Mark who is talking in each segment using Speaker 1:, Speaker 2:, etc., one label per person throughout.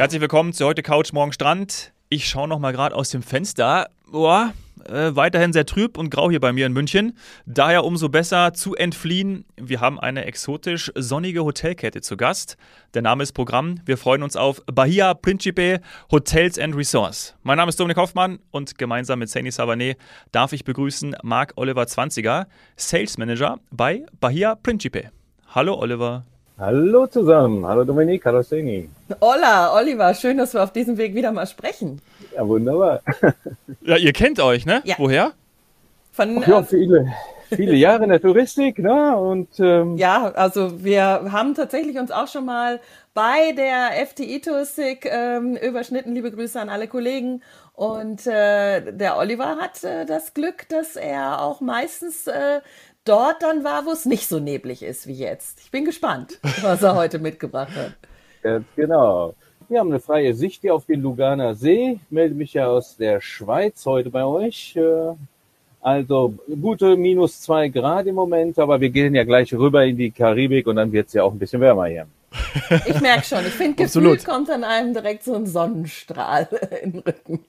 Speaker 1: Herzlich willkommen zu heute Couch Morgen Strand. Ich schaue noch mal gerade aus dem Fenster. Boah, äh, weiterhin sehr trüb und grau hier bei mir in München. Daher umso besser zu entfliehen. Wir haben eine exotisch sonnige Hotelkette zu Gast. Der Name ist Programm. Wir freuen uns auf Bahia Principe Hotels and Resorts. Mein Name ist Dominik Hoffmann und gemeinsam mit Sani Savané darf ich begrüßen Marc Oliver Zwanziger, Sales Manager bei Bahia Principe. Hallo Oliver.
Speaker 2: Hallo zusammen, hallo Dominik, hallo Seni.
Speaker 3: Hola, Oliver, schön, dass wir auf diesem Weg wieder mal sprechen.
Speaker 2: Ja, wunderbar.
Speaker 1: Ja, ihr kennt euch, ne?
Speaker 3: Ja.
Speaker 1: Woher?
Speaker 3: Von,
Speaker 2: Ach ja,
Speaker 3: äh,
Speaker 2: viele, viele Jahre in der Touristik, ne? Und ähm,
Speaker 3: ja, also wir haben tatsächlich uns auch schon mal bei der FTI-Touristik ähm, überschnitten. Liebe Grüße an alle Kollegen. Und äh, der Oliver hat äh, das Glück, dass er auch meistens äh, dort dann war, wo es nicht so neblig ist wie jetzt. Ich bin gespannt, was er heute mitgebracht hat.
Speaker 2: ganz genau. Wir haben eine freie Sicht hier auf den Luganer See. Ich melde mich ja aus der Schweiz heute bei euch. Äh, Also gute minus zwei Grad im Moment, aber wir gehen ja gleich rüber in die Karibik und dann wird's ja auch ein bisschen wärmer hier.
Speaker 3: Ich merke schon, ich finde, gefühlt kommt an einem direkt so ein Sonnenstrahl in den Rücken.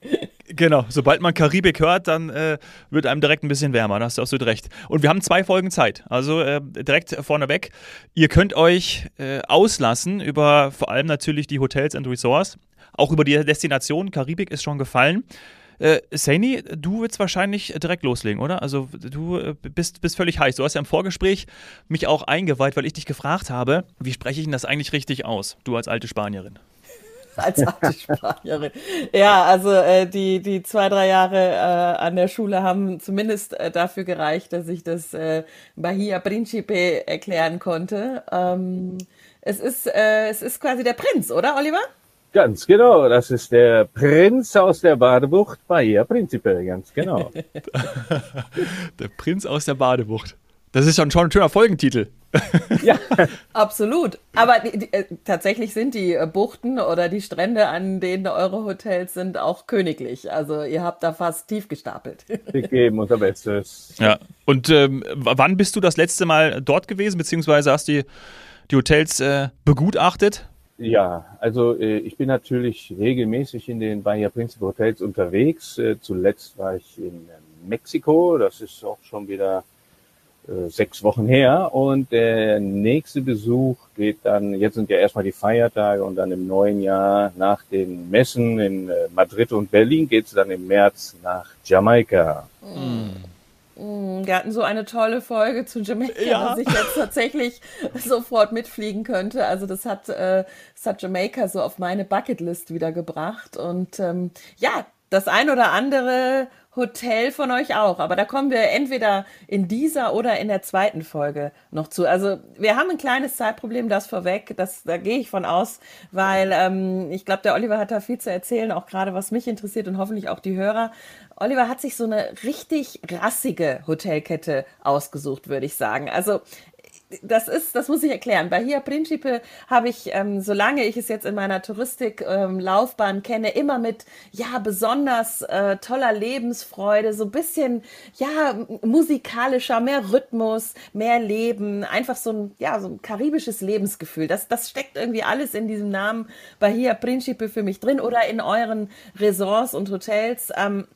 Speaker 1: Genau, sobald man Karibik hört, dann äh, wird einem direkt ein bisschen wärmer, da hast du absolut recht. Und wir haben zwei Folgen Zeit, also äh, direkt vorneweg. Ihr könnt euch äh, auslassen über vor allem natürlich die Hotels and Resorts, auch über die Destination. Karibik ist schon gefallen. Äh, Saini, du willst wahrscheinlich direkt loslegen, oder? Also du äh, bist, bist völlig heiß. Du hast ja im Vorgespräch mich auch eingeweiht, weil ich dich gefragt habe, wie spreche ich denn das eigentlich richtig aus, du als alte Spanierin?
Speaker 3: als alte Spanierin. Ja, also äh, die, die zwei, drei Jahre äh, an der Schule haben zumindest äh, dafür gereicht, dass ich das äh, Bahia Principe erklären konnte. Ähm, es, ist, äh, es ist quasi der Prinz, oder Oliver?
Speaker 2: Ganz genau, das ist der Prinz aus der Badebucht Bahia Principe, ganz genau.
Speaker 1: Der Prinz aus der Badebucht. Das ist schon, schon ein schöner Folgentitel.
Speaker 2: ja,
Speaker 3: Absolut. Aber die, die, äh, tatsächlich sind die äh, Buchten oder die Strände, an denen eure Hotels sind, auch königlich. Also ihr habt da fast tief gestapelt.
Speaker 2: wir geben unser Bestes.
Speaker 1: Ja. Und ähm, wann bist du das letzte Mal dort gewesen, beziehungsweise hast du die, die Hotels äh, begutachtet?
Speaker 2: Ja, also äh, ich bin natürlich regelmäßig in den Bahia Principe Hotels unterwegs. Äh, zuletzt war ich in äh, Mexiko, das ist auch schon wieder äh, sechs Wochen her. Und der nächste Besuch geht dann, jetzt sind ja erstmal die Feiertage und dann im neuen Jahr nach den Messen in äh, Madrid und Berlin geht's dann im März nach Jamaika.
Speaker 3: Mm, Wir hatten so eine tolle Folge zu Jamaica,
Speaker 1: Ja.
Speaker 3: dass ich jetzt tatsächlich sofort mitfliegen könnte. Also das hat, äh, das hat Jamaica so auf meine Bucketlist wieder gebracht. Und ähm, ja, das ein oder andere Hotel von euch auch. Aber da kommen wir entweder in dieser oder in der zweiten Folge noch zu. Also wir haben ein kleines Zeitproblem, das vorweg. Das, da gehe ich von aus, weil ähm, ich glaube, der Oliver hat da viel zu erzählen, auch gerade was mich interessiert und hoffentlich auch die Hörer. Oliver hat sich so eine richtig rassige Hotelkette ausgesucht, würde ich sagen. Also das ist, das muss ich erklären. Bei Bahia Principe habe ich, ähm, solange ich es jetzt in meiner Touristik-Laufbahn ähm, kenne, immer mit, ja, besonders äh, toller Lebensfreude, so ein bisschen, ja, musikalischer, mehr Rhythmus, mehr Leben, einfach so ein, ja, so ein karibisches Lebensgefühl. Das, das steckt irgendwie alles in diesem Namen Bahia Principe für mich drin oder in euren Resorts und Hotels. Ähm,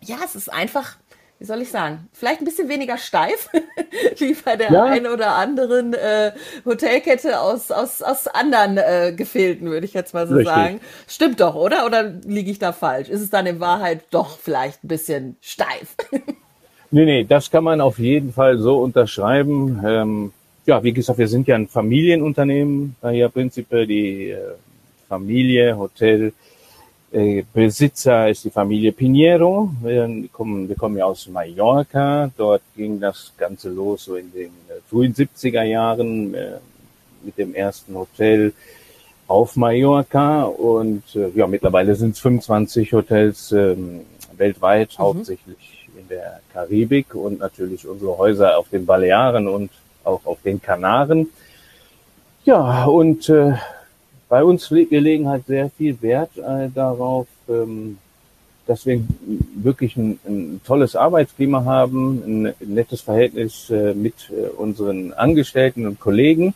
Speaker 3: ja, es ist einfach, wie soll ich sagen, vielleicht ein bisschen weniger steif, wie bei der
Speaker 2: Ja.
Speaker 3: einen oder anderen äh, Hotelkette aus, aus, aus anderen äh, Gefilden, würde ich jetzt mal so
Speaker 2: Richtig.
Speaker 3: sagen. Stimmt doch, oder? Oder liege ich da falsch? Ist es dann in Wahrheit doch vielleicht ein bisschen steif?
Speaker 2: Nee, nee, das kann man auf jeden Fall so unterschreiben. Ähm, ja, wie gesagt, wir sind ja ein Familienunternehmen, Bahia Principe, die äh, Familie, Hotel, äh, Besitzer ist die Familie Pinheiro. Wir kommen, wir kommen ja aus Mallorca. Dort ging das Ganze los so in den äh, frühen 70er Jahren äh, mit dem ersten Hotel auf Mallorca. Und ja, mittlerweile sind es 25 Hotels ähm, weltweit, hauptsächlich in der Karibik und natürlich unsere Häuser auf den Balearen und auch auf den Kanaren. Ja, und äh, bei uns legen halt sehr viel Wert äh, darauf, ähm, dass wir wirklich ein, ein tolles Arbeitsklima haben, ein nettes Verhältnis äh, mit äh, unseren Angestellten und Kollegen.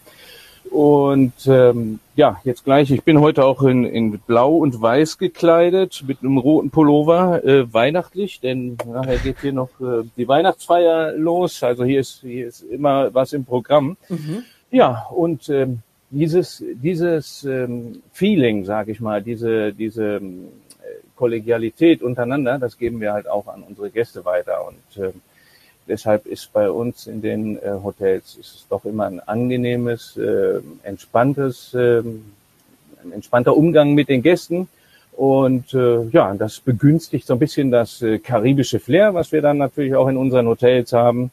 Speaker 2: Und ähm, ja, jetzt gleich. Ich bin heute auch in, in Blau und Weiß gekleidet mit einem roten Pullover, äh, weihnachtlich, denn nachher geht hier noch äh, die Weihnachtsfeier los. Also hier ist, hier ist immer was im Programm. Mhm. Ja, und ähm, dieses, dieses ähm, Feeling, sage ich mal, diese, diese ähm, Kollegialität untereinander, das geben wir halt auch an unsere Gäste weiter. Und äh, deshalb ist bei uns in den äh, Hotels ist es doch immer ein angenehmes, äh, entspanntes, äh, ein entspannter Umgang mit den Gästen. Und äh, ja, das begünstigt so ein bisschen das äh, karibische Flair, was wir dann natürlich auch in unseren Hotels haben.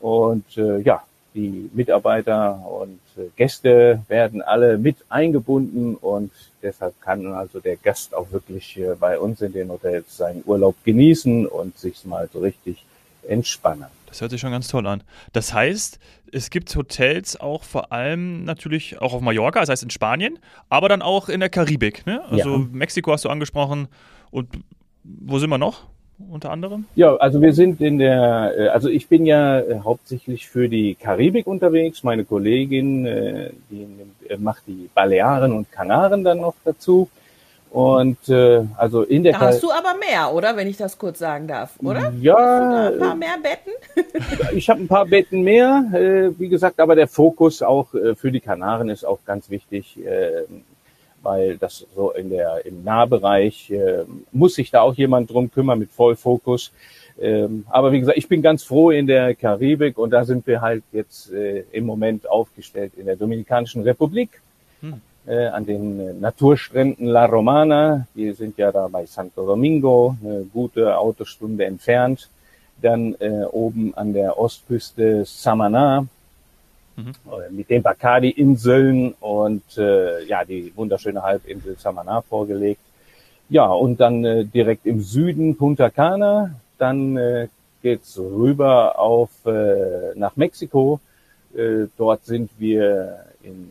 Speaker 2: Und äh, ja, die Mitarbeiter und äh, Gäste werden alle mit eingebunden und deshalb kann also der Gast auch wirklich äh, bei uns in den Hotels seinen Urlaub genießen und sich mal so richtig entspannen.
Speaker 1: Das hört sich schon ganz toll an. Das heißt, es gibt Hotels auch vor allem natürlich auch auf Mallorca, das heißt in Spanien, aber dann auch in der Karibik. Ne? Also ja. Mexiko hast du angesprochen und wo sind wir noch? Unter anderem?
Speaker 2: Ja, also wir sind in der, äh, also ich bin ja äh, hauptsächlich für die Karibik unterwegs. Meine Kollegin, äh, die macht die Balearen und Kanaren dann noch dazu. Und äh, also in der
Speaker 3: da hast du aber mehr, oder? Wenn ich das kurz sagen darf, oder?
Speaker 2: Ja.
Speaker 3: ein paar mehr Betten?
Speaker 2: ich habe ein paar Betten mehr, äh, wie gesagt, aber der Fokus auch äh, für die Kanaren ist auch ganz wichtig, äh, weil das so in der im Nahbereich äh, muss sich da auch jemand drum kümmern mit Vollfokus. Ähm, aber wie gesagt, ich bin ganz froh in der Karibik und da sind wir halt jetzt äh, im Moment aufgestellt in der Dominikanischen Republik hm äh, an den äh, Naturstränden La Romana. Wir sind ja da bei Santo Domingo, eine gute Autostunde entfernt. Dann äh, oben an der Ostküste Samana mhm. Äh, mit den Bacardi-Inseln und äh, ja die wunderschöne Halbinsel Samana vorgelegt. Ja, und dann äh, direkt im Süden Punta Cana. Dann äh, geht's rüber auf äh, nach Mexiko. Äh, dort sind wir in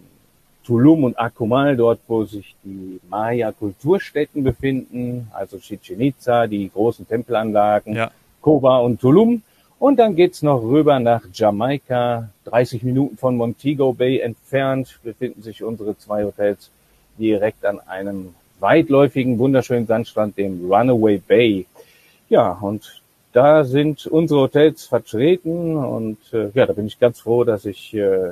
Speaker 2: Tulum und Akumal, dort wo sich die Maya-Kulturstätten befinden, also Chichen Itza, die großen Tempelanlagen, ja. Koba und Tulum. Und dann geht's noch rüber nach Jamaika, 30 Minuten von Montego Bay entfernt, befinden sich unsere zwei Hotels direkt an einem weitläufigen, wunderschönen Sandstrand, dem Runaway Bay. Ja, und da sind unsere Hotels vertreten und äh, ja, da bin ich ganz froh, dass ich äh,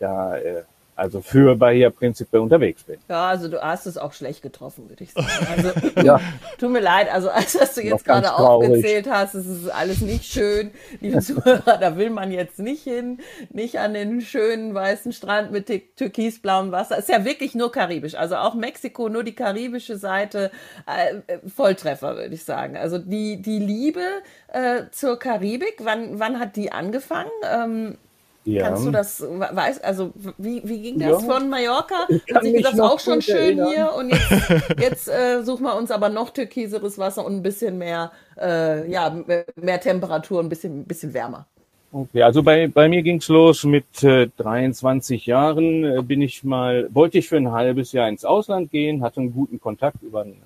Speaker 2: da äh, also für Bahia Principe unterwegs bin.
Speaker 3: Ja, also du hast es auch schlecht getroffen, würde ich sagen. Also, ja. tut mir leid, also als was du jetzt gerade aufgezählt hast, es ist alles nicht schön. Liebe Zuhörer, da will man jetzt nicht hin, nicht an den schönen weißen Strand mit türkisblauem Wasser. Ist ja wirklich nur karibisch, also auch Mexiko, nur die karibische Seite, äh, Volltreffer, würde ich sagen. Also die, die Liebe äh, zur Karibik, wann, wann hat die angefangen? Ähm, ja. Kannst du das, weißt, also wie, wie ging das ja. von Mallorca? Hat sich das auch schon schön erinnern. hier und jetzt, jetzt äh, suchen wir uns aber noch türkiseres Wasser und ein bisschen mehr, äh, ja, mehr Temperatur, ein bisschen, bisschen wärmer.
Speaker 2: Okay, also bei, bei mir ging's los mit äh, 23 Jahren, äh, bin ich mal, wollte ich für ein halbes Jahr ins Ausland gehen, hatte einen guten Kontakt über einen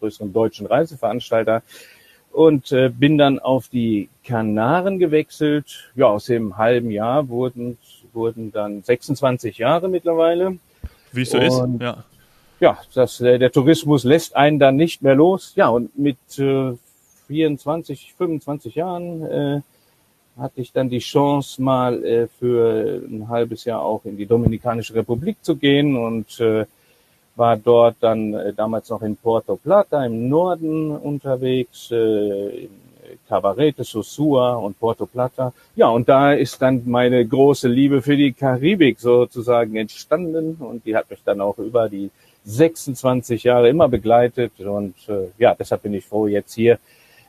Speaker 2: größeren deutschen Reiseveranstalter und äh, bin dann auf die Kanaren gewechselt. Ja, aus dem halben Jahr wurden, wurden dann 26 Jahre mittlerweile.
Speaker 1: Wie es so ist, ja.
Speaker 2: Ja, das, äh, der Tourismus lässt einen dann nicht mehr los. Ja, und mit äh, 24, 25 Jahren äh, hatte ich dann die Chance, mal äh, für ein halbes Jahr auch in die Dominikanische Republik zu gehen und äh, war dort dann äh, damals noch in Puerto Plata im Norden unterwegs, äh, in Cabarete, Sosua und Puerto Plata. Ja, und da ist dann meine große Liebe für die Karibik sozusagen entstanden und die hat mich dann auch über die 26 Jahre immer begleitet und äh, ja, deshalb bin ich froh, jetzt hier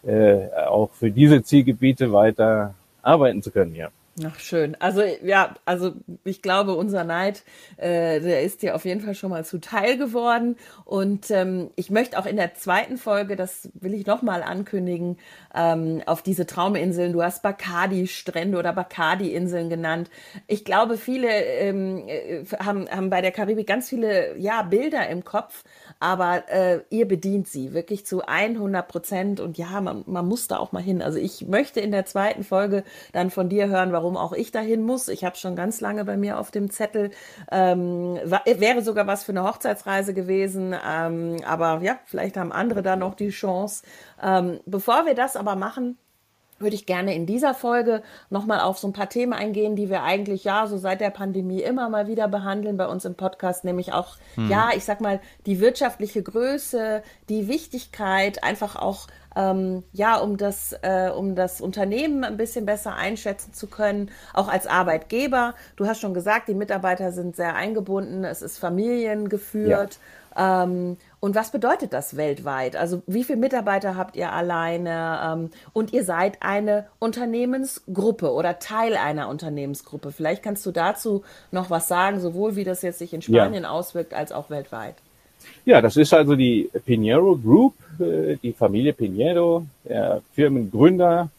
Speaker 2: äh, auch für diese Zielgebiete weiter arbeiten zu können, ja.
Speaker 3: Ach, schön. Also, ja, also ich glaube, unser Neid, äh, der ist dir auf jeden Fall schon mal zuteil geworden. Und ähm, ich möchte auch in der zweiten Folge, das will ich nochmal ankündigen, ähm, auf diese Trauminseln, du hast Bacardi-Strände oder Bacardi-Inseln genannt. Ich glaube, viele ähm, äh, haben, haben bei der Karibik ganz viele ja, Bilder im Kopf, aber äh, ihr bedient sie wirklich zu 100 Prozent. Und ja, man, man muss da auch mal hin. Also ich möchte in der zweiten Folge dann von dir hören, warum warum auch ich dahin muss. Ich habe schon ganz lange bei mir auf dem Zettel. Ähm, wäre sogar was für eine Hochzeitsreise gewesen. Ähm, aber ja, vielleicht haben andere da noch die Chance. Ähm, bevor wir das aber machen, würde ich gerne in dieser Folge nochmal auf so ein paar Themen eingehen, die wir eigentlich ja so seit der Pandemie immer mal wieder behandeln bei uns im Podcast, nämlich auch, hm. ja, ich sag mal, die wirtschaftliche Größe, die Wichtigkeit, einfach auch, ähm, ja, um das, äh, um das Unternehmen ein bisschen besser einschätzen zu können, auch als Arbeitgeber. Du hast schon gesagt, die Mitarbeiter sind sehr eingebunden, es ist familiengeführt. Ja. Ähm, und was bedeutet das weltweit? Also wie viele Mitarbeiter habt ihr alleine? Ähm, und ihr seid eine Unternehmensgruppe oder Teil einer Unternehmensgruppe. Vielleicht kannst du dazu noch was sagen, sowohl wie das jetzt sich in Spanien ja. auswirkt, als auch weltweit.
Speaker 2: Ja, das ist also die Pinheiro Group, äh, die Familie Pinheiro, der Firmengründer.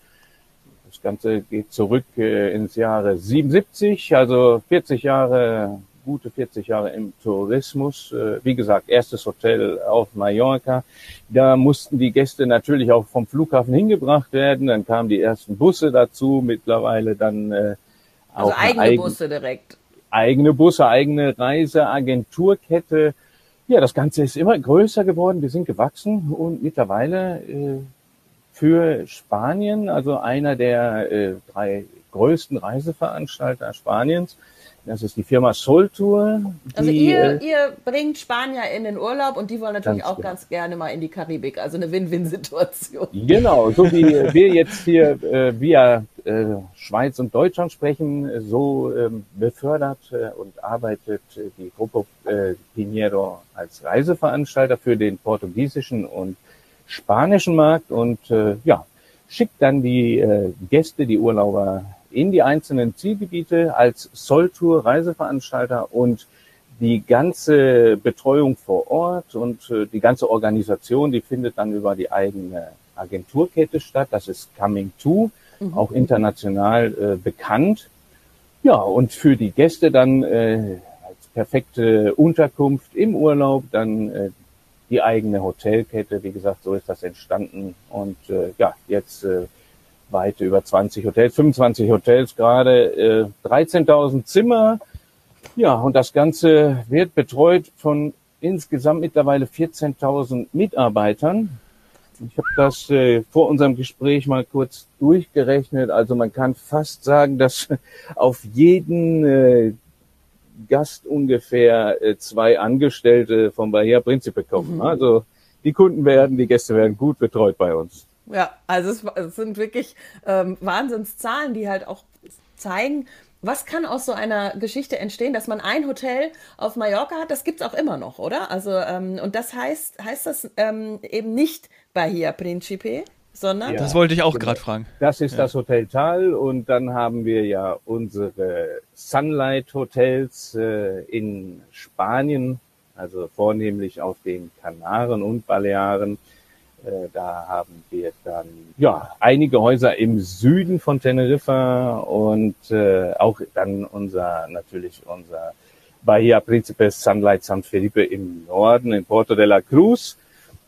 Speaker 2: Das Ganze geht zurück äh, ins Jahre 77, also 40 Jahre gute 40 Jahre im Tourismus. Äh, wie gesagt, erstes Hotel auf Mallorca. Da mussten die Gäste natürlich auch vom Flughafen hingebracht werden. Dann kamen die ersten Busse dazu. Mittlerweile dann äh,
Speaker 3: also auch eigene eigen, Busse direkt.
Speaker 2: Eigene Busse, eigene Reiseagenturkette. Ja, das Ganze ist immer größer geworden. Wir sind gewachsen und mittlerweile äh, für Spanien, also einer der äh, drei größten Reiseveranstalter Spaniens, das ist die Firma Soltour.
Speaker 3: Also ihr, äh, ihr bringt Spanier in den Urlaub und die wollen natürlich auch genau. ganz gerne mal in die Karibik. Also eine Win-Win-Situation.
Speaker 2: Genau, so wie wir jetzt hier äh, via äh, Schweiz und Deutschland sprechen, so ähm, befördert äh, und arbeitet äh, die Gruppe äh, Pinheiro als Reiseveranstalter für den portugiesischen und spanischen Markt und äh, ja, schickt dann die äh, Gäste, die Urlauber in die einzelnen Zielgebiete als Solltour Reiseveranstalter und die ganze Betreuung vor Ort und äh, die ganze Organisation, die findet dann über die eigene Agenturkette statt. Das ist Coming To, mhm. auch international äh, bekannt. Ja, und für die Gäste dann äh, als perfekte Unterkunft im Urlaub dann äh, die eigene Hotelkette. Wie gesagt, so ist das entstanden. Und äh, ja, jetzt äh, weit über 20 Hotels, 25 Hotels gerade, äh, 13.000 Zimmer. Ja, und das Ganze wird betreut von insgesamt mittlerweile 14.000 Mitarbeitern. Ich habe das äh, vor unserem Gespräch mal kurz durchgerechnet. Also man kann fast sagen, dass auf jeden äh, Gast ungefähr äh, zwei Angestellte vom Bahia Principe kommen. Mhm. Also die Kunden werden, die Gäste werden gut betreut bei uns.
Speaker 3: Ja, also es, es sind wirklich ähm, Wahnsinnszahlen, die halt auch zeigen, was kann aus so einer Geschichte entstehen, dass man ein Hotel auf Mallorca hat, das gibt es auch immer noch, oder? Also, ähm, und das heißt, heißt das ähm, eben nicht Bahia Principe, sondern.
Speaker 1: Ja, das wollte ich auch genau. gerade fragen.
Speaker 2: Das ist ja. das Hotel Tal und dann haben wir ja unsere Sunlight Hotels äh, in Spanien, also vornehmlich auf den Kanaren und Balearen. Äh, da haben wir dann ja einige Häuser im Süden von Teneriffa und äh, auch dann unser natürlich unser Bahia Príncipe Sunlight San Felipe im Norden in Porto de la Cruz.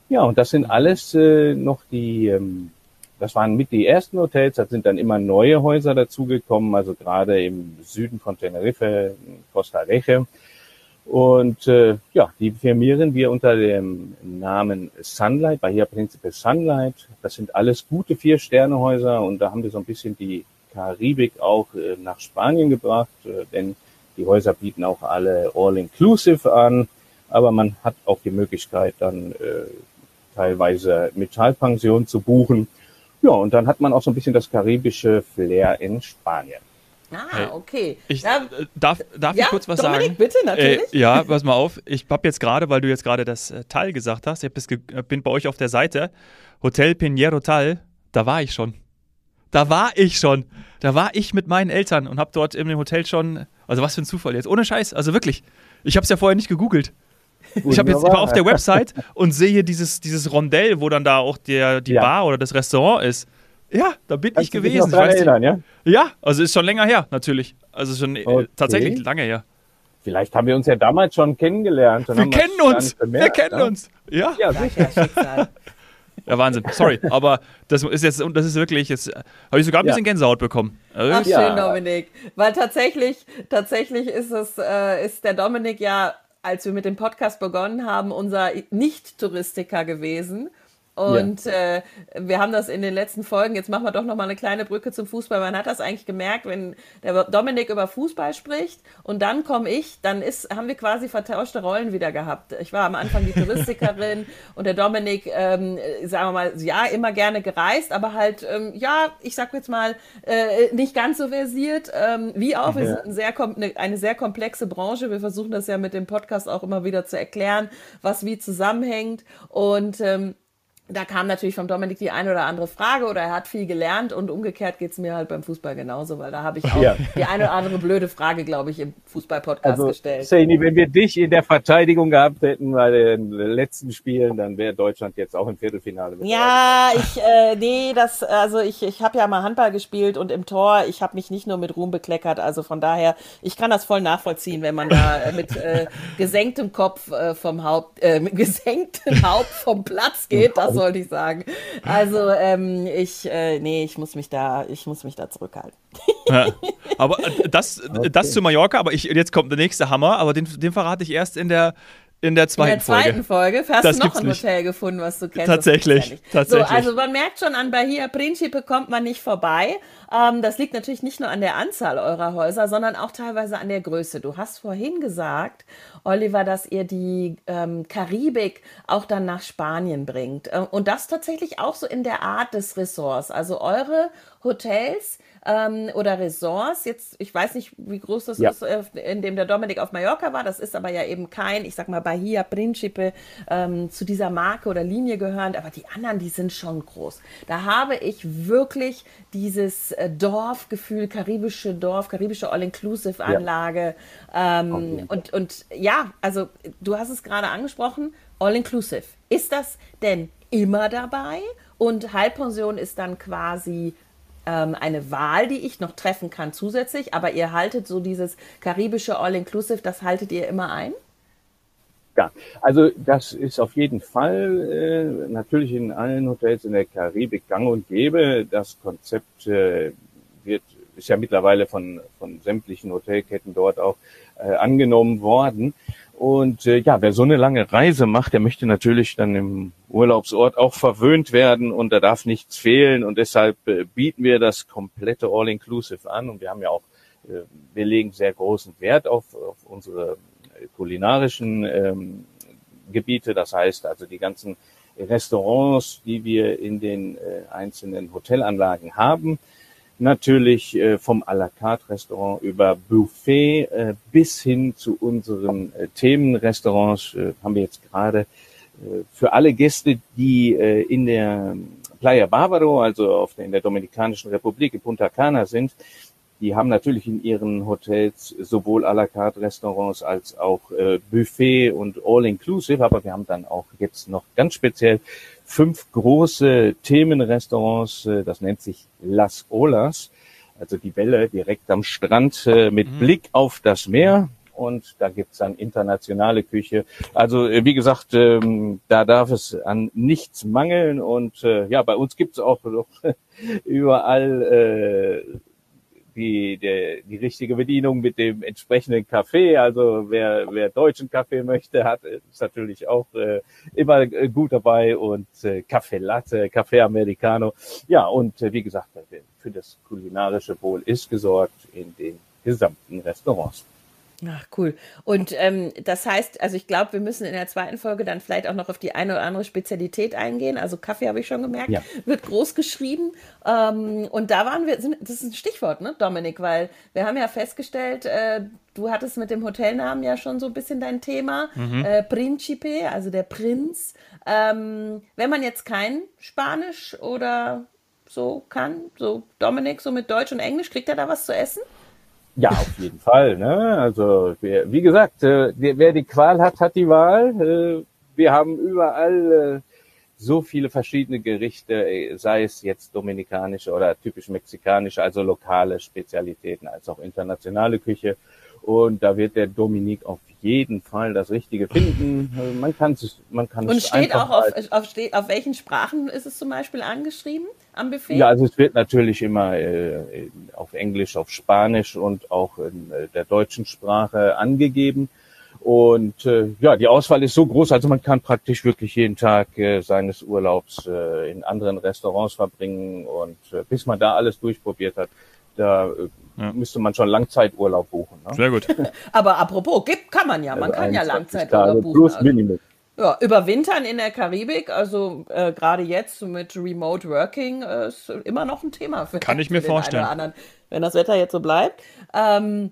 Speaker 2: Ja, und das sind alles äh, noch die, ähm, das waren mit die ersten Hotels, da sind dann immer neue Häuser dazugekommen, also gerade im Süden von Tenerife, Costa Reche. Und äh, ja, die firmieren wir unter dem Namen Sunlight, Bahia Principe Sunlight. Das sind alles gute Vier-Sterne-Häuser und da haben wir so ein bisschen die Karibik auch äh, nach Spanien gebracht, äh, denn die Häuser bieten auch alle All-Inclusive an, aber man hat auch die Möglichkeit dann äh, teilweise Metallpension zu buchen. Ja, und dann hat man auch so ein bisschen das karibische Flair in Spanien.
Speaker 3: Ah, okay.
Speaker 1: Ich, da, äh, darf darf
Speaker 3: ja,
Speaker 1: ich kurz was
Speaker 3: Dominik,
Speaker 1: sagen?
Speaker 3: bitte, natürlich.
Speaker 1: Äh, ja, pass mal auf. Ich habe jetzt gerade, weil du jetzt gerade das äh, Tal gesagt hast, ich das äh, bin bei euch auf der Seite, Hotel Pinheiro Tal, da war ich schon. Da war ich schon. Da war ich mit meinen Eltern und habe dort in dem Hotel schon, also was für ein Zufall jetzt, ohne Scheiß, also wirklich. Ich habe es ja vorher nicht gegoogelt. Ich habe jetzt ich war auf der Website und sehe dieses, dieses Rondell, wo dann da auch der, die ja. Bar oder das Restaurant ist. Ja, da bin Kannst ich gewesen.
Speaker 2: Dich noch ich erinnern, ja?
Speaker 1: Ja, also ist schon länger her, natürlich. Also schon äh, okay. tatsächlich lange her.
Speaker 2: Vielleicht haben wir uns ja damals schon kennengelernt.
Speaker 1: wir kennen uns. Bemerkt, wir kennen ja? uns. Ja.
Speaker 3: Ja, sicher.
Speaker 1: Ja, Wahnsinn. Sorry, aber das ist jetzt, das ist wirklich, jetzt habe ich sogar ein bisschen ja. Gänsehaut bekommen.
Speaker 3: Ach, schön, ja. Dominik. Weil tatsächlich, tatsächlich ist es, äh, ist der Dominik ja, als wir mit dem Podcast begonnen haben, unser Nicht-Touristiker gewesen. Und ja. äh, wir haben das in den letzten Folgen, jetzt machen wir doch noch mal eine kleine Brücke zum Fußball. Man hat das eigentlich gemerkt, wenn der Dominik über Fußball spricht und dann komme ich, dann ist, haben wir quasi vertauschte Rollen wieder gehabt. Ich war am Anfang die Touristikerin und der Dominik, ähm, sagen wir mal, ja, immer gerne gereist, aber halt, ähm, ja, ich sag jetzt mal, äh, nicht ganz so versiert. Ähm, wie auch, wir sind ein sehr, eine, eine sehr komplexe Branche. Wir versuchen das ja mit dem Podcast auch immer wieder zu erklären, was wie zusammenhängt. Und ähm, da kam natürlich vom Dominik die eine oder andere Frage oder er hat viel gelernt und umgekehrt geht es mir halt beim Fußball genauso, weil da habe ich auch ja. die eine oder andere blöde Frage, glaube ich, im Fußball-Podcast also, gestellt.
Speaker 2: Saini, wenn wir dich in der Verteidigung gehabt hätten bei den letzten Spielen, dann wäre Deutschland jetzt auch im Viertelfinale.
Speaker 3: Ja, ich, äh, nee, das, also ich, ich habe ja mal Handball gespielt und im Tor, ich habe mich nicht nur mit Ruhm bekleckert, also von daher, ich kann das voll nachvollziehen, wenn man da mit äh, gesenktem Kopf äh, vom Haupt, äh, mit gesenktem Haupt vom Platz geht, das sollte ich sagen. Also ähm, ich, äh, nee, ich muss mich da, ich muss mich da zurückhalten.
Speaker 1: Ja, aber äh, das, okay. das zu Mallorca, aber ich, jetzt kommt der nächste Hammer, aber den, den verrate ich erst in der in der zweiten Folge.
Speaker 3: In der zweiten Folge, Folge hast das du noch ein nicht. Hotel gefunden, was du kennst.
Speaker 1: Tatsächlich, tatsächlich.
Speaker 3: So, also man merkt schon, an Bahia Principe kommt man nicht vorbei. Ähm, das liegt natürlich nicht nur an der Anzahl eurer Häuser, sondern auch teilweise an der Größe. Du hast vorhin gesagt, Oliver, dass ihr die ähm, Karibik auch dann nach Spanien bringt. Äh, und das tatsächlich auch so in der Art des Ressorts. Also eure Hotels ähm, oder Ressorts. Jetzt, ich weiß nicht, wie groß das ja. ist, äh, in dem der Dominik auf Mallorca war. Das ist aber ja eben kein, ich sag mal, Bahia Principe ähm, zu dieser Marke oder Linie gehörend, aber die anderen, die sind schon groß. Da habe ich wirklich dieses äh, Dorfgefühl, karibische Dorf, karibische All-Inclusive-Anlage. Ja. Ähm, und, und ja, also du hast es gerade angesprochen, All-Inclusive. Ist das denn immer dabei? Und Halbpension ist dann quasi ähm, eine Wahl, die ich noch treffen kann zusätzlich, aber ihr haltet so dieses karibische All-Inclusive, das haltet ihr immer ein?
Speaker 2: Ja, also das ist auf jeden Fall äh, natürlich in allen Hotels in der Karibik gang und gäbe. Das Konzept äh, wird ist ja mittlerweile von, von sämtlichen Hotelketten dort auch äh, angenommen worden. Und äh, ja, wer so eine lange Reise macht, der möchte natürlich dann im Urlaubsort auch verwöhnt werden und da darf nichts fehlen. Und deshalb äh, bieten wir das komplette All-Inclusive an. Und wir haben ja auch, äh, wir legen sehr großen Wert auf, auf unsere kulinarischen ähm, Gebiete. Das heißt also die ganzen Restaurants, die wir in den äh, einzelnen Hotelanlagen haben natürlich äh, vom à la carte Restaurant über Buffet äh, bis hin zu unseren äh, Themenrestaurants haben wir jetzt gerade für alle Gäste, die in der Playa Barbaro, also auf der, in der Dominikanischen Republik in Punta Cana sind, die haben natürlich in ihren Hotels sowohl à la carte Restaurants als auch Buffet und All-Inclusive, aber wir haben dann auch jetzt noch ganz speziell fünf große Themenrestaurants, äh, das nennt sich Las Olas, also die Welle direkt am Strand äh, mit mhm. Blick auf das Meer. Und da gibt's dann internationale Küche. Also äh, wie gesagt, ähm, da darf es an nichts mangeln. Und ja, bei uns gibt's auch überall die, der, die richtige Bedienung mit dem entsprechenden Kaffee. Also wer, wer deutschen Kaffee möchte, hat ist natürlich auch äh, immer äh, gut dabei und äh, Kaffee Latte, Kaffee Americano. Ja, und äh, wie gesagt, für das kulinarische Wohl ist gesorgt in den gesamten Restaurants.
Speaker 3: Ach, cool. Und ähm, das heißt, also ich glaube, wir müssen in der zweiten Folge dann vielleicht auch noch auf die eine oder andere Spezialität eingehen. Also Kaffee habe ich schon gemerkt, ja. wird groß geschrieben. Ähm, und da waren wir, das ist ein Stichwort, ne, Dominik, weil wir haben ja festgestellt, äh, du hattest mit dem Hotelnamen ja schon so ein bisschen dein Thema, mhm. äh, Principe, also der Prinz. Ähm, wenn man jetzt kein Spanisch oder so kann, so Dominik, so mit Deutsch und Englisch, kriegt er da was zu essen?
Speaker 2: Ja, auf jeden Fall. Ne? Also wie gesagt, äh, wer die Qual hat, hat die Wahl. Äh, wir haben überall äh, so viele verschiedene Gerichte, sei es jetzt dominikanische oder typisch mexikanische, also lokale Spezialitäten, als auch internationale Küche. Und da wird der Dominik auf jeden Fall das Richtige finden. Also man kann es, man kann
Speaker 3: Und steht auch auf, auf, steht, auf welchen Sprachen ist es zum Beispiel angeschrieben am Buffet?
Speaker 2: Ja, also es wird natürlich immer äh, auf Englisch, auf Spanisch und auch in äh, der deutschen Sprache angegeben. Und äh, ja, die Auswahl ist so groß, also man kann praktisch wirklich jeden Tag äh, seines Urlaubs äh, in anderen Restaurants verbringen und äh, bis man da alles durchprobiert hat, da äh, ja. müsste man schon Langzeiturlaub buchen.
Speaker 1: Ne? Sehr gut.
Speaker 3: Aber apropos, gibt kann man ja, man also kann ja Langzeiturlaub buchen. Plus also. Minimum. Ja, überwintern in der Karibik, also äh, gerade jetzt mit Remote Working, äh, ist immer noch ein Thema
Speaker 1: für Kann ich mir vorstellen. Anderen,
Speaker 3: wenn das Wetter jetzt so bleibt. Ähm,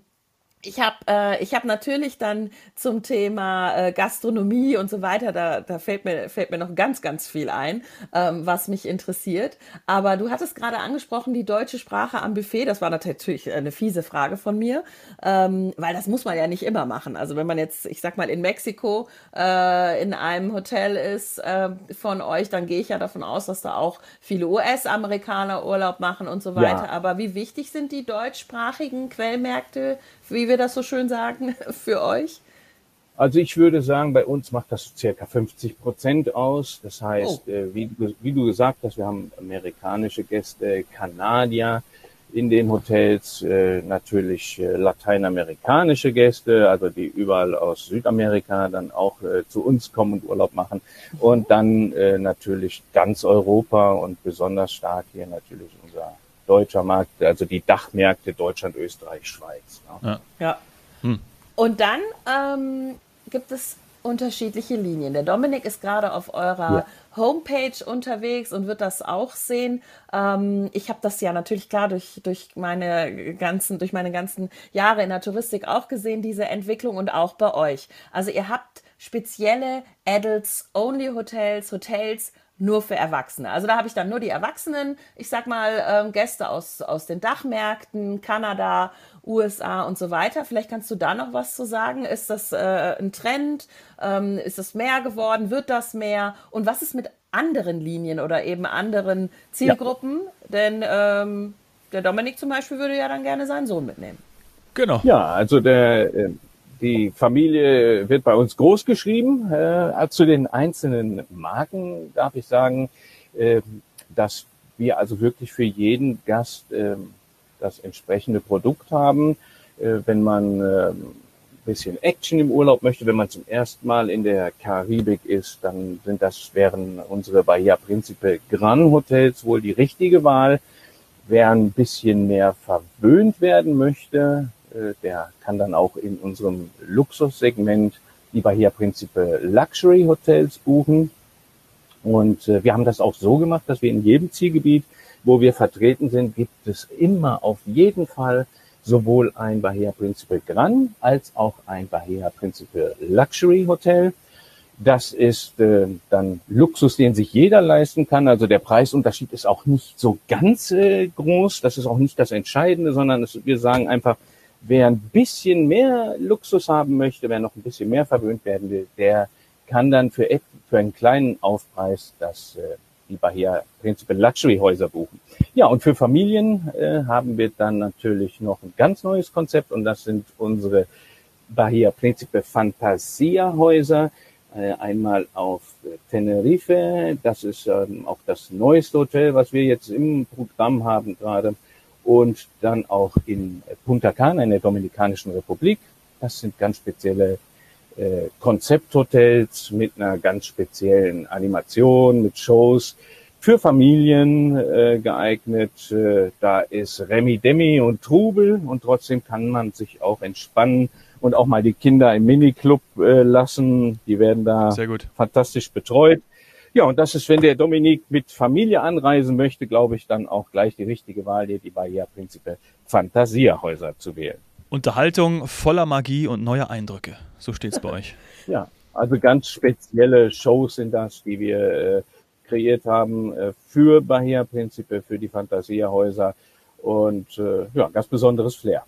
Speaker 3: ich habe äh, ich hab natürlich dann zum Thema äh, Gastronomie und so weiter, da, da fällt, mir, fällt mir noch ganz, ganz viel ein, ähm, was mich interessiert. Aber du hattest gerade angesprochen, die deutsche Sprache am Buffet. Das war natürlich eine fiese Frage von mir, ähm, weil das muss man ja nicht immer machen. Also wenn man jetzt, ich sag mal, in Mexiko äh, in einem Hotel ist äh, von euch, dann gehe ich ja davon aus, dass da auch viele US-Amerikaner Urlaub machen und so weiter. Ja. Aber wie wichtig sind die deutschsprachigen Quellmärkte wie wir das so schön sagen, für euch?
Speaker 2: Also ich würde sagen, bei uns macht das circa 50 Prozent aus. Das heißt, oh. äh, wie, wie, du gesagt hast, wir haben amerikanische Gäste, Kanadier in den Hotels, äh, natürlich äh, lateinamerikanische Gäste, also die überall aus Südamerika dann auch zu uns kommen und Urlaub machen. Und dann natürlich ganz Europa und besonders stark hier natürlich unser deutscher Markt, also die Dachmärkte Deutschland, Österreich, Schweiz.
Speaker 3: Ne? Ja. ja. Hm. Und dann ähm, gibt es unterschiedliche Linien. Der Dominik ist gerade auf eurer ja. Homepage unterwegs und wird das auch sehen. Ähm, ich habe das ja natürlich klar durch, durch meine ganzen, durch meine ganzen Jahre in der Touristik auch gesehen, diese Entwicklung und auch bei euch. Also ihr habt spezielle Adults-Only-Hotels, Hotels, nur für Erwachsene. Also da habe ich dann nur die Erwachsenen, ich sag mal, ähm, Gäste aus, aus den Dachmärkten, Kanada, USA und so weiter. Vielleicht kannst du da noch was zu sagen. Ist das äh, ein Trend? Ähm, ist es mehr geworden? Wird das mehr? Und was ist mit anderen Linien oder eben anderen Zielgruppen? Ja. Denn ähm, der Dominik zum Beispiel würde ja dann gerne seinen Sohn mitnehmen.
Speaker 2: Genau. Ja, also der äh, die Familie wird bei uns groß geschrieben. Äh, zu den einzelnen Marken darf ich sagen, äh, dass wir also wirklich für jeden Gast äh, das entsprechende Produkt haben. Äh, wenn man äh, ein bisschen Action im Urlaub möchte, wenn man zum ersten Mal in der Karibik ist, dann sind das wären unsere Bahia Principe Gran Hotels wohl die richtige Wahl. Wer ein bisschen mehr verwöhnt werden möchte, äh, der kann dann auch in unserem Luxussegment die Bahia Principe Luxury Hotels buchen. Und äh, wir haben das auch so gemacht, dass wir in jedem Zielgebiet, wo wir vertreten sind, gibt es immer auf jeden Fall sowohl ein Bahia Principe Gran als auch ein Bahia Principe Luxury Hotel. Das ist äh, dann Luxus, den sich jeder leisten kann. Also der Preisunterschied ist auch nicht so ganz äh, groß. Das ist auch nicht das Entscheidende, sondern es, wir sagen einfach, Wer ein bisschen mehr Luxus haben möchte, wer noch ein bisschen mehr verwöhnt werden will, der kann dann für, für einen kleinen Aufpreis das äh, die Bahia Principal Luxury Häuser buchen. Ja, und für Familien äh, haben wir dann natürlich noch ein ganz neues Konzept und das sind unsere Bahia Principe Fantasia Häuser. Äh, einmal auf Tenerife, das ist ähm, auch das neueste Hotel, was wir jetzt im Programm haben gerade und dann auch in Punta Cana in der Dominikanischen Republik. Das sind ganz spezielle äh, Konzepthotels mit einer ganz speziellen Animation, mit Shows für Familien äh, geeignet. Äh, da ist Remi Demi und Trubel und trotzdem kann man sich auch entspannen und auch mal die Kinder im Miniclub äh, lassen. Die werden da fantastisch betreut. Ja, und das ist, wenn der Dominik mit Familie anreisen möchte, glaube ich, dann auch gleich die richtige Wahl, die Bahia Principe Fantasiahäuser zu wählen.
Speaker 1: Unterhaltung voller Magie und neuer Eindrücke. So steht es bei euch.
Speaker 2: Ja, also ganz spezielle Shows sind das, die wir äh, kreiert haben äh, für Bahia Principe, für die Fantasiahäuser und äh, ja, ganz besonderes Flair.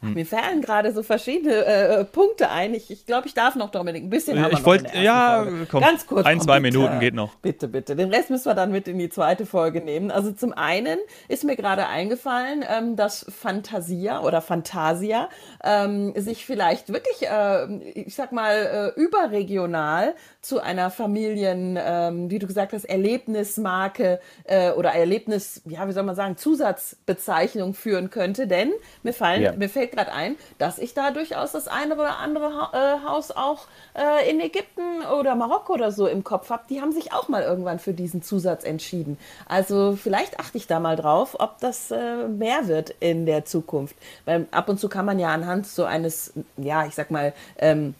Speaker 3: Hm. Mir fallen gerade so verschiedene äh, Punkte ein. Ich, ich glaube, ich darf noch, Dominik, ein bisschen
Speaker 1: wir Ich wollte, ja, Folge. komm, ganz kurz. Ein, zwei bitte, Minuten geht noch.
Speaker 3: Bitte, bitte. Den Rest müssen wir dann mit in die zweite Folge nehmen. Also zum einen ist mir gerade eingefallen, ähm, dass Fantasia oder Fantasia ähm, sich vielleicht wirklich, äh, ich sag mal, äh, überregional zu einer Familien, ähm, wie du gesagt hast, Erlebnismarke äh, oder Erlebnis, ja, wie soll man sagen, Zusatzbezeichnung führen könnte. Denn mir fallen, ja. mir fällt gerade ein, dass ich da durchaus das eine oder andere äh, Haus auch äh, in Ägypten oder Marokko oder so im Kopf habe. Die haben sich auch mal irgendwann für diesen Zusatz entschieden. Also vielleicht achte ich da mal drauf, ob das äh, mehr wird in der Zukunft. Weil ab und zu kann man ja anhand so eines, ja, ich sag mal, ähm,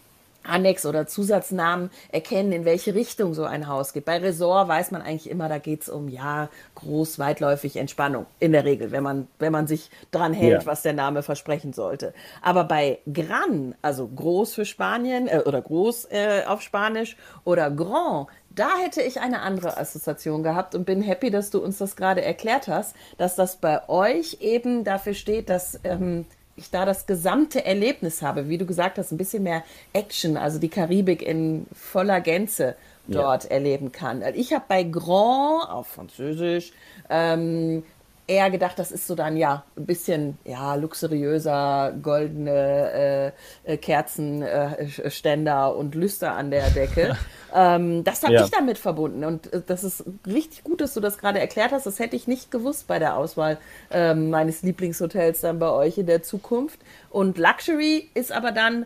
Speaker 3: Annex oder Zusatznamen erkennen, in welche Richtung so ein Haus geht. Bei Resort weiß man eigentlich immer, da geht es um ja, groß, weitläufig Entspannung. In der Regel, wenn man, wenn man sich dran hält, ja. was der Name versprechen sollte. Aber bei Gran, also groß für Spanien äh, oder groß äh, auf Spanisch oder Grand, da hätte ich eine andere Assoziation gehabt und bin happy, dass du uns das gerade erklärt hast, dass das bei euch eben dafür steht, dass ähm, ich da das gesamte Erlebnis habe, wie du gesagt hast, ein bisschen mehr Action, also die Karibik in voller Gänze dort ja. erleben kann. Ich habe bei Grand auf Französisch ähm, eher gedacht, das ist so dann ja ein bisschen ja luxuriöser, goldene äh, äh, Kerzenständer äh, und Lüster an der Decke. ähm, das habe ja. ich damit verbunden und äh, das ist richtig gut, dass du das gerade erklärt hast. Das hätte ich nicht gewusst bei der Auswahl ähm, meines Lieblingshotels dann bei euch in der Zukunft. Und Luxury ist aber dann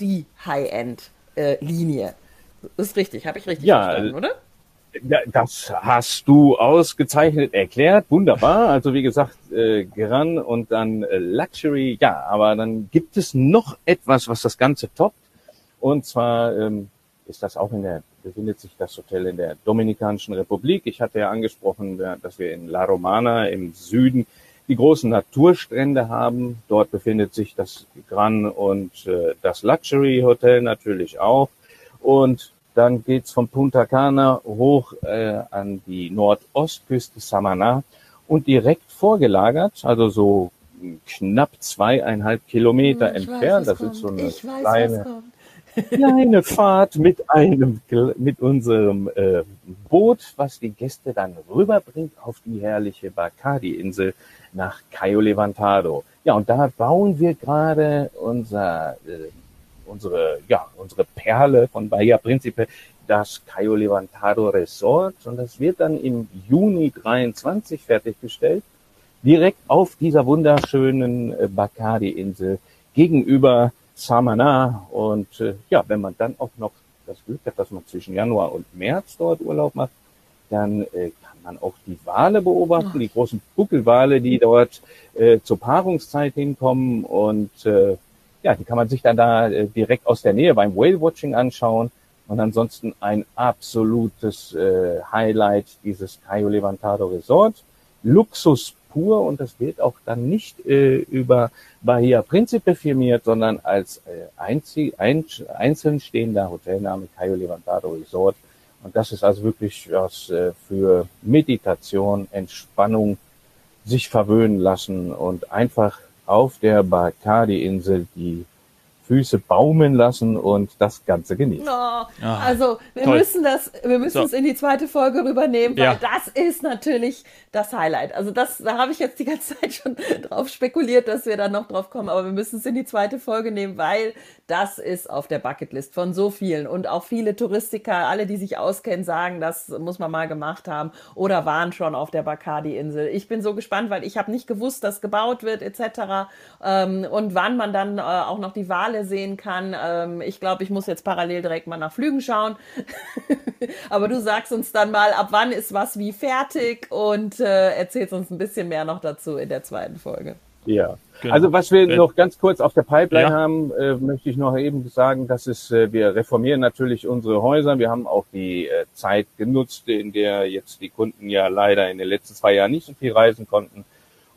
Speaker 3: die High-End-Linie. Äh, ist richtig, habe ich richtig ja, verstanden, oder?
Speaker 2: Das hast du ausgezeichnet erklärt. Wunderbar. Also wie gesagt, äh, Gran und dann äh, Luxury. Ja, aber dann gibt es noch etwas, was das Ganze toppt. Und zwar ähm, ist das auch in der, befindet sich das Hotel in der Dominikanischen Republik. Ich hatte ja angesprochen, dass wir in La Romana im Süden die großen Naturstrände haben. Dort befindet sich das Gran und äh, das Luxury Hotel natürlich auch. Und dann geht's von Punta Cana hoch äh, an die Nordostküste Samana und direkt vorgelagert, also so knapp zweieinhalb Kilometer hm, entfernt. Weiß, das kommt. ist so eine weiß, kleine, kleine Fahrt mit einem mit unserem äh, Boot, was die Gäste dann rüberbringt auf die herrliche Bacardi-Insel nach Cayo Levantado. Ja, und da bauen wir gerade unser äh, unsere, ja, unsere Perle von Bahia Principe, das Cayo Levantado Resort. Und das wird dann im Juni 23 fertiggestellt. Direkt auf dieser wunderschönen äh, Bacardi-Insel gegenüber Samana. Und äh, ja, wenn man dann auch noch das Glück hat, dass man zwischen Januar und März dort Urlaub macht, dann äh, kann man auch die Wale beobachten, die großen Buckelwale, die dort äh, zur Paarungszeit hinkommen. Und äh, ja, die kann man sich dann da äh, direkt aus der Nähe beim Whale-Watching anschauen. Und ansonsten ein absolutes äh, Highlight dieses Cayo Levantado Resort. Luxus pur und das wird auch dann nicht äh, über Bahia Principe firmiert, sondern als äh, einzig, ein, einzeln stehender Hotelname Cayo Levantado Resort. Und das ist also wirklich was äh, für Meditation, Entspannung, sich verwöhnen lassen und einfach auf der Bacardi-Insel die Füße baumeln lassen und das Ganze genießen.
Speaker 3: Oh, also wir toll. müssen das, wir müssen so. es in die zweite Folge rübernehmen, weil ja. das ist natürlich das Highlight. Also das, da habe ich jetzt die ganze Zeit schon drauf spekuliert, dass wir da noch drauf kommen, aber wir müssen es in die zweite Folge nehmen, weil das ist auf der Bucketlist von so vielen und auch viele Touristiker, alle, die sich auskennen, sagen, das muss man mal gemacht haben oder waren schon auf der Bacardi-Insel. Ich bin so gespannt, weil ich habe nicht gewusst, dass gebaut wird etc. Ähm, und wann man dann äh, auch noch die Wale sehen kann. Ähm, ich glaube, ich muss jetzt parallel direkt mal nach Flügen schauen. Aber du sagst uns dann mal, ab wann ist was wie fertig und äh, erzählst uns ein bisschen mehr noch dazu in der zweiten Folge.
Speaker 2: Ja, genau. also was wir noch ganz kurz auf der Pipeline ja. haben, äh, möchte ich noch eben sagen, das ist, äh, wir reformieren natürlich unsere Häuser. Wir haben auch die äh, Zeit genutzt, in der jetzt die Kunden ja leider in den letzten zwei Jahren nicht so viel reisen konnten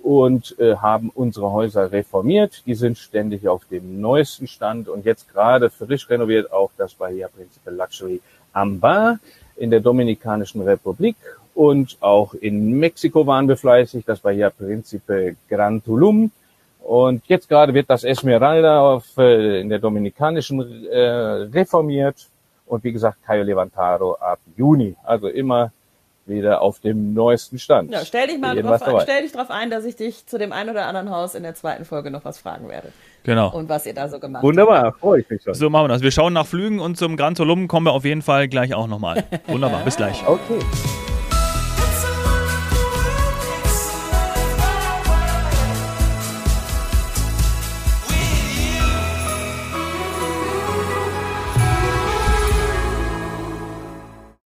Speaker 2: und äh, haben unsere Häuser reformiert. Die sind ständig auf dem neuesten Stand und jetzt gerade frisch renoviert auch das Bahia Principe Luxury Ambar in der Dominikanischen Republik und auch in Mexiko waren wir fleißig. Das ja Principe Gran Tulum. Und jetzt gerade wird das Esmeralda auf, äh, in der Dominikanischen äh, reformiert. Und wie gesagt, Cayo Levantaro ab Juni. Also immer wieder auf dem neuesten Stand.
Speaker 3: Ja, stell dich mal drauf ein, stell dich drauf ein, dass ich dich zu dem einen oder anderen Haus in der zweiten Folge noch was fragen werde.
Speaker 1: Genau.
Speaker 3: Und was ihr da so gemacht
Speaker 2: Wunderbar, habt. Wunderbar, freue ich mich schon.
Speaker 1: So machen wir das. Wir schauen nach Flügen und zum Gran Tulum kommen wir auf jeden Fall gleich auch nochmal. Wunderbar, bis gleich.
Speaker 2: Okay.